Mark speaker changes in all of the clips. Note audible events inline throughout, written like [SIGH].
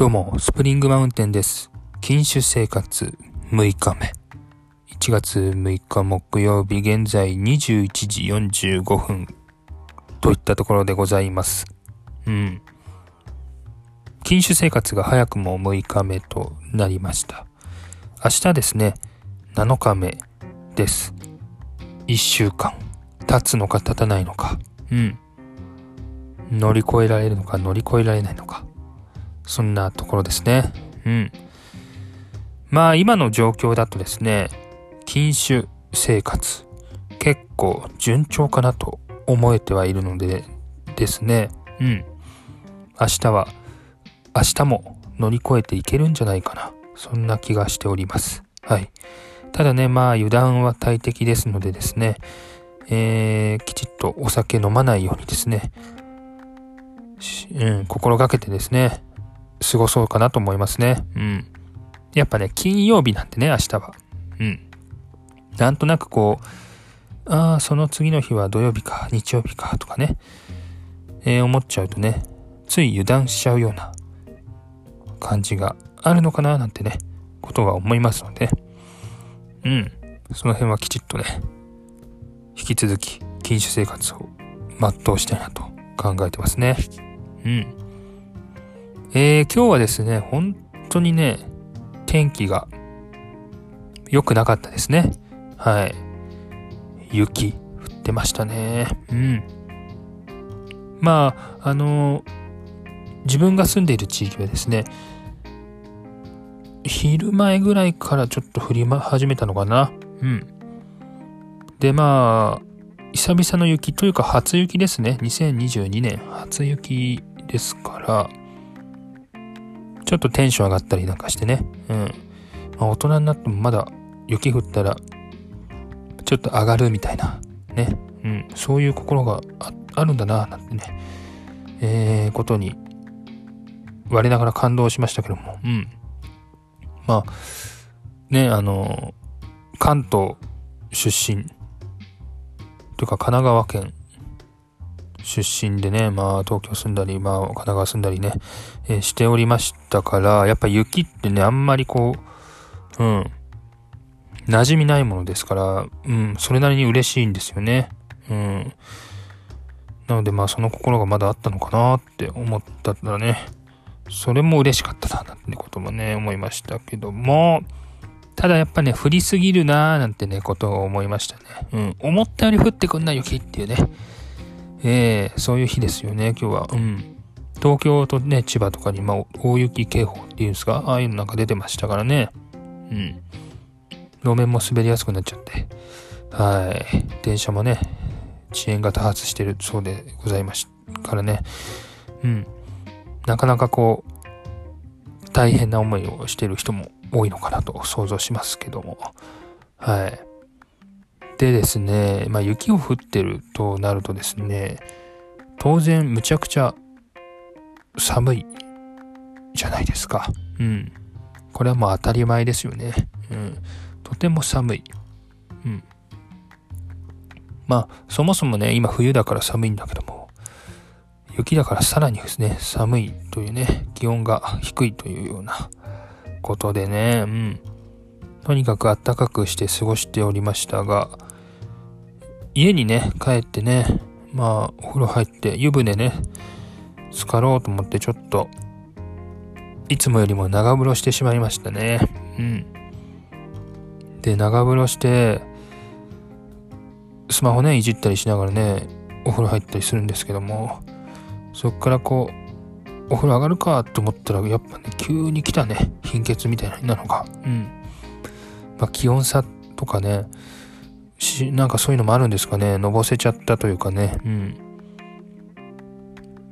Speaker 1: どうも、スプリングマウンテンです。禁酒生活6日目。1月6日木曜日、現在21時45分といったところでございます。うん。禁酒生活が早くも6日目となりました。明日ですね、7日目です。1週間。経つのか経たないのか。うん。乗り越えられるのか乗り越えられないのか。そんなところですね。うん。まあ今の状況だとですね、禁酒生活結構順調かなと思えてはいるのでですね。うん。明日は、明日も乗り越えていけるんじゃないかな。そんな気がしております。はい。ただね、まあ油断は大敵ですのでですね、えー、きちっとお酒飲まないようにですね、うん、心がけてですね、過ごそうかなと思いますね。うん。やっぱね、金曜日なんでね、明日は。うん。なんとなくこう、ああ、その次の日は土曜日か、日曜日か、とかね、えー、思っちゃうとね、つい油断しちゃうような感じがあるのかな、なんてね、ことが思いますので、うん。その辺はきちっとね、引き続き、禁酒生活を全うしたいなと考えてますね。うん。えー、今日はですね、本当にね、天気が良くなかったですね。はい。雪降ってましたね。うん。まあ、あの自分が住んでいる地域はですね、昼前ぐらいからちょっと降り始めたのかな。うん。で、まあ、久々の雪というか初雪ですね。2022年初雪ですから、ちょっとテンション上がったりなんかしてね。うん。まあ、大人になってもまだ雪降ったら、ちょっと上がるみたいな、ね。うん。そういう心があるんだな、なんてね。えー、ことに、我ながら感動しましたけども。うん。まあ、ね、あの、関東出身、というか神奈川県出身でね、まあ東京住んだり、まあ神奈川住んだりね、えーしておりましたから、やっぱ雪ってね、あんまりこう、うん、馴染みないものですから、うん、それなりに嬉しいんですよね。うん。なのでまあその心がまだあったのかなって思ったらね、それも嬉しかったな、なんてこともね、思いましたけども、ただやっぱね、降りすぎるなーなんてね、ことを思いましたね。うん。思ったより降ってくんな雪っていうね。えー、そういう日ですよね、今日は。うん。東京とね、千葉とかに、まあ、大雪警報っていうんですか、ああいうのなんか出てましたからね。うん。路面も滑りやすくなっちゃって。はい。電車もね、遅延が多発してるそうでございましたからね。うん。なかなかこう、大変な思いをしてる人も多いのかなと想像しますけども。はい。でですね、まあ雪を降ってるとなるとですね、当然むちゃくちゃ寒いじゃないですか。うん。これはもう当たり前ですよね。うん。とても寒い。うん。まあ、そもそもね、今冬だから寒いんだけども、雪だからさらにですね、寒いというね、気温が低いというようなことでね、うん。とにかく暖かくして過ごしておりましたが、家にね、帰ってね、まあ、お風呂入って、湯船ね、浸かろうと思ってちょっと、いつもよりも長風呂してしまいましたね。うん。で、長風呂して、スマホね、いじったりしながらね、お風呂入ったりするんですけども、そっからこう、お風呂上がるかと思ったら、やっぱね、急に来たね、貧血みたいなのが。うん。まあ、気温差とかね、し、なんかそういうのもあるんですかね。のぼせちゃったというかね。うん。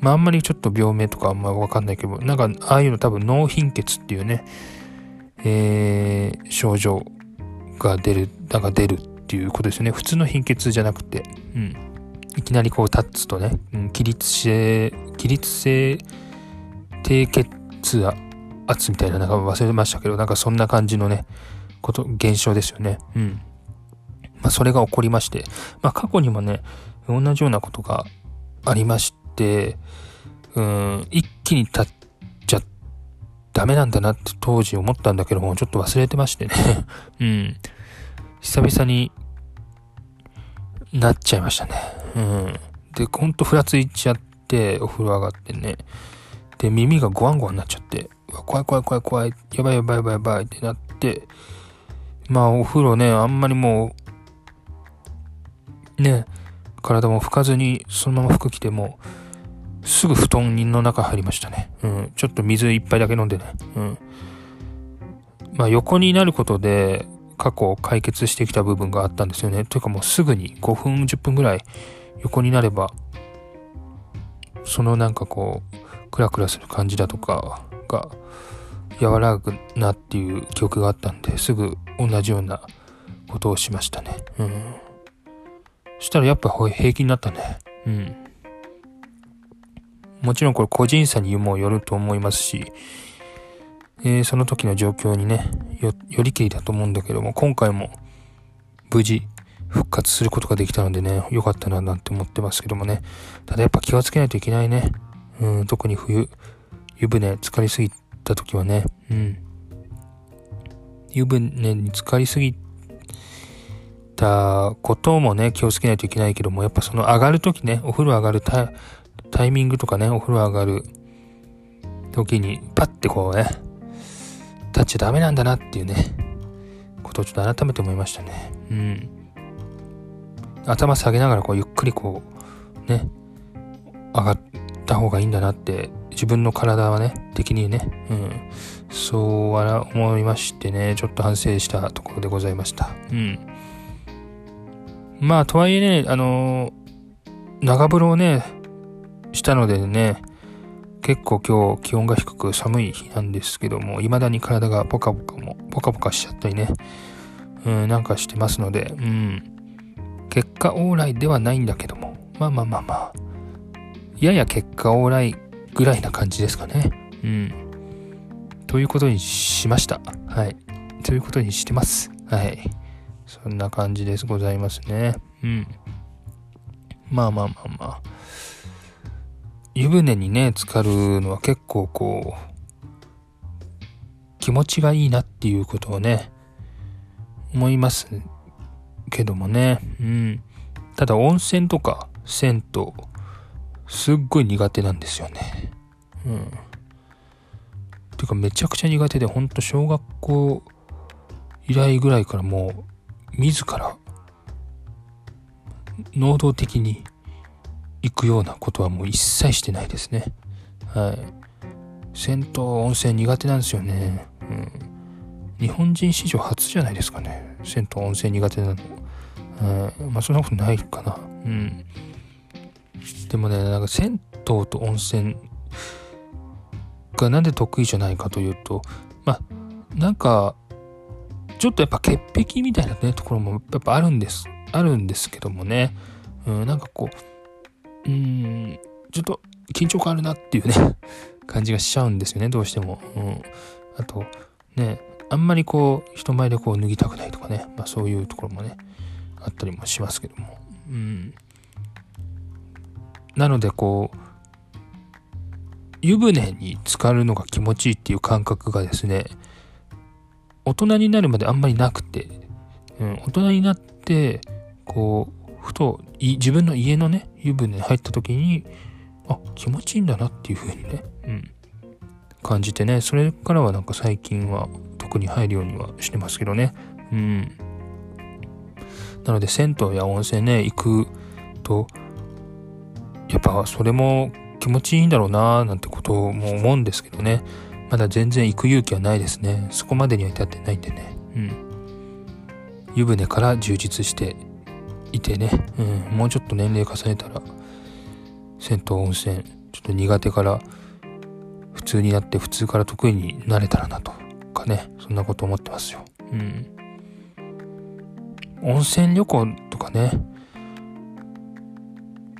Speaker 1: まああんまりちょっと病名とかあんまわかんないけど、なんかああいうの多分脳貧血っていうね、えー、症状が出る、なんか出るっていうことですよね。普通の貧血じゃなくて、うん。いきなりこう立つとね、うん、起立性、起立性低血圧みたいな、なんか忘れましたけど、なんかそんな感じのね、こと、現象ですよね。うん。まあ、それが起こりまして、まあ、過去にもね、同じようなことがありまして、うん、一気に立っちゃダメなんだなって当時思ったんだけども、ちょっと忘れてましてね。[LAUGHS] うん。久々になっちゃいましたね。うん。で、ほんとふらついちゃって、お風呂上がってね。で、耳がゴワンゴワンになっちゃって、怖い怖い怖い怖い、やばいやばいやばいやばいってなって、まあお風呂ね、あんまりもう、ね、体も拭かずにそのまま服着ても、すぐ布団の中入りましたね。うん。ちょっと水一杯だけ飲んでね。うん。まあ横になることで過去解決してきた部分があったんですよね。というかもうすぐに5分10分ぐらい横になれば、そのなんかこう、クラクラする感じだとかが和らぐなっていう記憶があったんですぐ同じようなことをしましたね。うん。そしたらやっぱ平気になったね。うん。もちろんこれ個人差にもよると思いますし、えー、その時の状況にねよ、よりきりだと思うんだけども、今回も無事復活することができたのでね、良かったななんて思ってますけどもね。ただやっぱ気をつけないといけないね。うん、特に冬、湯船浸かりすぎた時はね、うん。湯船に浸かりすぎたこともね、気をつけないといけないけども、やっぱその上がる時ね、お風呂上がるタイミングとかね、お風呂上がる時に、パッてこうね、立っちゃダメなんだなっていうね、ことをちょっと改めて思いましたね。うん。頭下げながらこうゆっくりこう、ね、上がった方がいいんだなって、自分の体はね、的にね、うん。そう思いましてね、ちょっと反省したところでございました。うん。まあ、とはいえね、あの長風呂をね、したのでね、結構今日気温が低く寒い日なんですけども、未だに体がポカポカも、ポカポカしちゃったりね、うん、なんかしてますので、うん、結果往来ではないんだけども、まあまあまあまあ、やや結果往来ぐらいな感じですかね。うん。ということにしました。はい。ということにしてます。はい。そんな感じですございますね。うん。まあまあまあまあ。湯船にね、浸かるのは結構こう、気持ちがいいなっていうことをね、思いますけどもね。うん。ただ温泉とか銭湯、すっごい苦手なんですよね。うん。てかめちゃくちゃ苦手で、ほんと小学校以来ぐらいからもう、自ら、能動的に行くようなことはもう一切してないですね。はい。銭湯、温泉苦手なんですよね。うん。日本人史上初じゃないですかね。銭湯、温泉苦手なの。はい。まあそんなことないかな。うん。でもね、なんか銭湯と温泉がなんで得意じゃないかというと、まあ、なんか、ちょっとやっぱ潔癖みたいなね、ところもやっぱあるんです。あるんですけどもね。うん、なんかこう、うん、ちょっと緊張感あるなっていうね [LAUGHS] 感じがしちゃうんですよね、どうしても。うん。あと、ね、あんまりこう、人前でこう脱ぎたくないとかね、まあそういうところもね、あったりもしますけども。うん。なのでこう、湯船に浸かるのが気持ちいいっていう感覚がですね、大人になるまであんまりなくて、うん、大人になって、こう、ふと自分の家のね、湯船に入った時に、あ、気持ちいいんだなっていう風にね、うん、感じてね、それからはなんか最近は特に入るようにはしてますけどね。うん。なので銭湯や温泉ね、行くと、やっぱそれも気持ちいいんだろうなーなんてことも思うんですけどね。まだ全然行く勇気はないですね。そこまでには至ってないんでね。うん。湯船から充実していてね、うん、もうちょっと年齢重ねたら、銭湯温泉、ちょっと苦手から普通になって普通から得意になれたらなとかね、そんなこと思ってますよ。うん。温泉旅行とかね、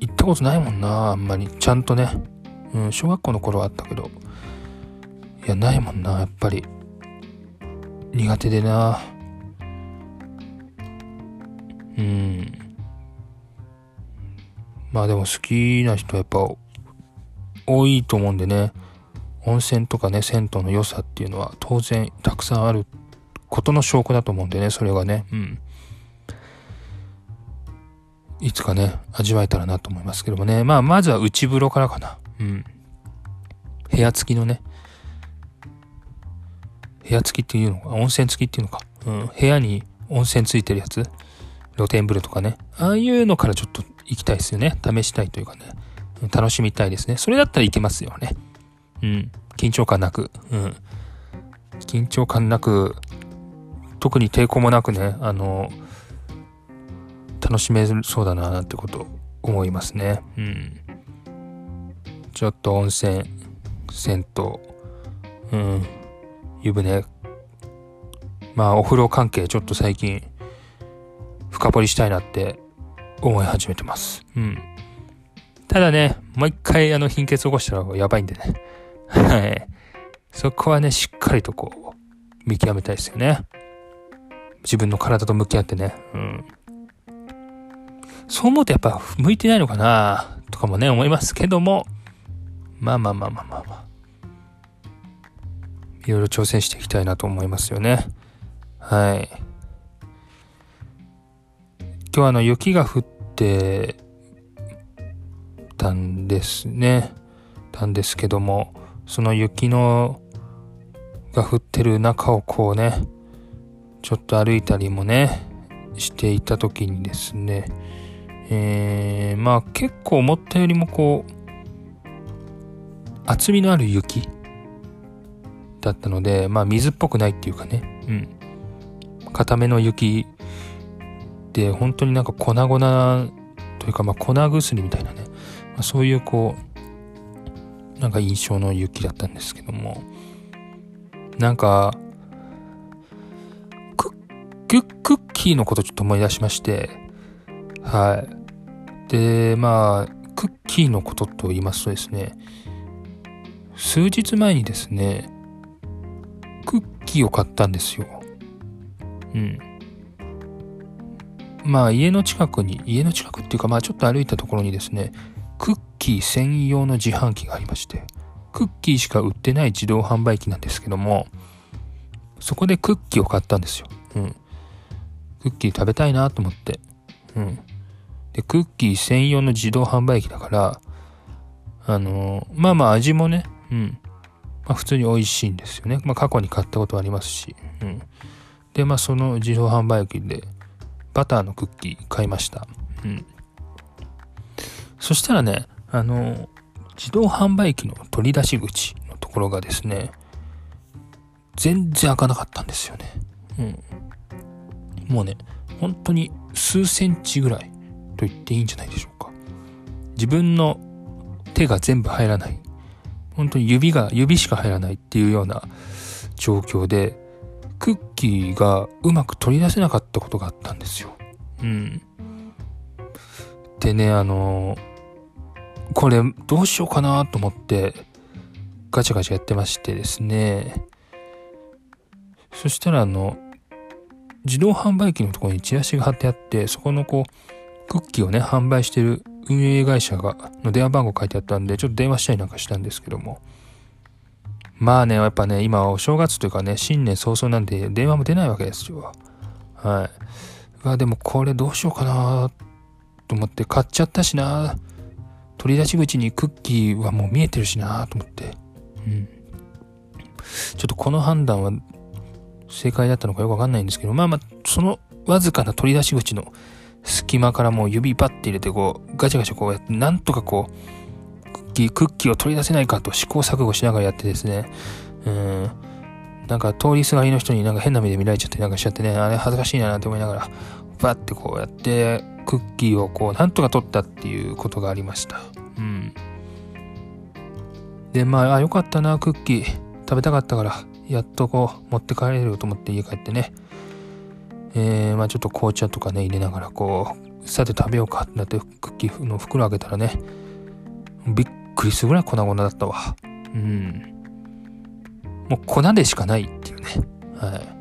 Speaker 1: 行ったことないもんな、あんまり。ちゃんとね。うん、小学校の頃はあったけど、や、ないもんな、やっぱり。苦手でな。うん。まあでも好きな人はやっぱ多いと思うんでね。温泉とかね、銭湯の良さっていうのは当然たくさんあることの証拠だと思うんでね、それがね、うん。いつかね、味わえたらなと思いますけどもね。まあ、まずは内風呂からかな。うん。部屋付きのね、部屋付きっていうのか、温泉付きっていうのか。うん。部屋に温泉ついてるやつ？露天風呂とかね。ああいうのからちょっと行きたいですよね。試したいというかね。楽しみたいですね。それだったらいけますよね。うん。緊張感なく。うん。緊張感なく、特に抵抗もなくね、あの、楽しめそうだなってこと思いますね。うん。ちょっと温泉、銭湯、うん、湯船、まあお風呂関係ちょっと最近深掘りしたいなって思い始めてます。うん。ただね、もう一回あの貧血起こしたらやばいんでね。はい。そこはね、しっかりとこう、見極めたいですよね。自分の体と向き合ってね。うん。そう思うとやっぱ向いてないのかなとかもね、思いますけども。まあまあまあまあまあまあ。いろいろ挑戦していきたいなと思いますよね。はい。今日あの雪が降ってたんですね。たんですけども、その雪のが降ってる中をこうね、ちょっと歩いたりもね、していた時にですね、えー、まあ結構思ったよりもこう、厚みのある雪だったので、まあ水っぽくないっていうかね、うん。固めの雪で、本当になんか粉々というか、まあ粉薬みたいなね、まあ、そういうこう、なんか印象の雪だったんですけども、なんか、クッ、クッキーのことちょっと思い出しまして、はい。で、まあ、クッキーのことと言いますとですね、数日前にですね、クッキーを買ったんですよ。うん。まあ家の近くに、家の近くっていうかまあちょっと歩いたところにですね、クッキー専用の自販機がありまして、クッキーしか売ってない自動販売機なんですけども、そこでクッキーを買ったんですよ。うん。クッキー食べたいなと思って。うん。で、クッキー専用の自動販売機だから、あのー、まあまあ味もね、うん。まあ普通に美味しいんですよね。まあ過去に買ったことありますし。うん。で、まあその自動販売機でバターのクッキー買いました。うん。そしたらね、あの、自動販売機の取り出し口のところがですね、全然開かなかったんですよね。うん。もうね、本当に数センチぐらいと言っていいんじゃないでしょうか。自分の手が全部入らない。本当に指が、指しか入らないっていうような状況で、クッキーがうまく取り出せなかったことがあったんですよ。うん。でね、あのこれどうしようかなと思ってガチャガチャやってましてですね。そしたらあの、自動販売機のところにチラシが貼ってあって、そこのこう、クッキーをね、販売してる運営会社が、の電話番号書いてあったんで、ちょっと電話したりなんかしたんですけども。まあね、やっぱね、今お正月というかね、新年早々なんで電話も出ないわけですよ。はい。うわ、でもこれどうしようかなと思って買っちゃったしな取り出し口にクッキーはもう見えてるしなと思って。うん。ちょっとこの判断は正解だったのかよくわかんないんですけど、まあまあ、そのわずかな取り出し口の隙間からもう指パッて入れてこう、ガチャガチャこうやって、なんとかこう、クッキー、クッキーを取り出せないかと試行錯誤しながらやってですね、うん、なんか通りすがりの人になんか変な目で見られちゃってなんかしちゃってね、あれ恥ずかしいななんて思いながら、バッてこうやって、クッキーをこう、なんとか取ったっていうことがありました。うん。で、まあ、あ、よかったな、クッキー。食べたかったから、やっとこう、持って帰れると思って家帰ってね。えー、まあちょっと紅茶とかね、入れながらこう、さて食べようかってなってクッキーの袋開けたらね、びっくりするぐらい粉々だったわ。うん。もう粉でしかないっていうね。はい。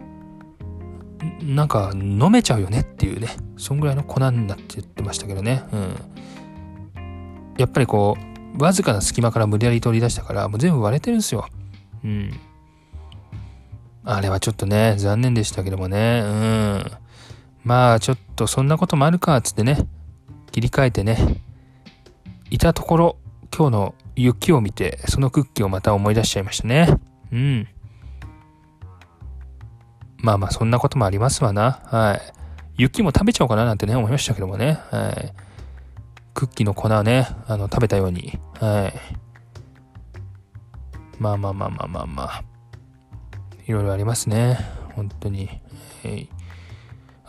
Speaker 1: なんか飲めちゃうよねっていうね、そんぐらいの粉になって言ってましたけどね。うん。やっぱりこう、わずかな隙間から無理やり取り出したから、もう全部割れてるんですよ。うん。あれはちょっとね、残念でしたけどもね。うん。まあ、ちょっとそんなこともあるか、つってね、切り替えてね、いたところ、今日の雪を見て、そのクッキーをまた思い出しちゃいましたね。うん。まあまあ、そんなこともありますわな。はい。雪も食べちゃおうかななんてね、思いましたけどもね。はい。クッキーの粉をね、あの、食べたように。はい。まあまあまあまあまあまあ。いろいろありますね。本当に。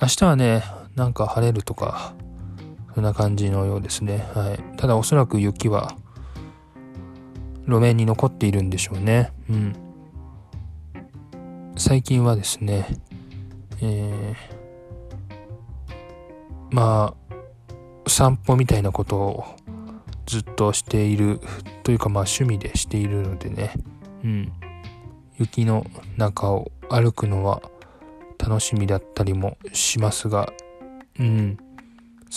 Speaker 1: 明日はね、なんか晴れるとか、そんな感じのようですね。はい。ただおそらく雪は、路面に残っているんでしょうね。うん。最近はですね、えー、まあ、散歩みたいなことをずっとしているというかまあ趣味でしているのでね、うん。雪の中を歩くのは楽しみだったりもしますが、うん、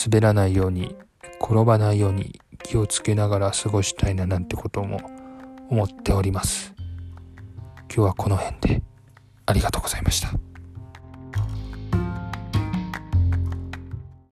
Speaker 1: 滑らないように、転ばないように気をつけながら過ごしたいななんてことも思っております。今日はこの辺でありがとうございました。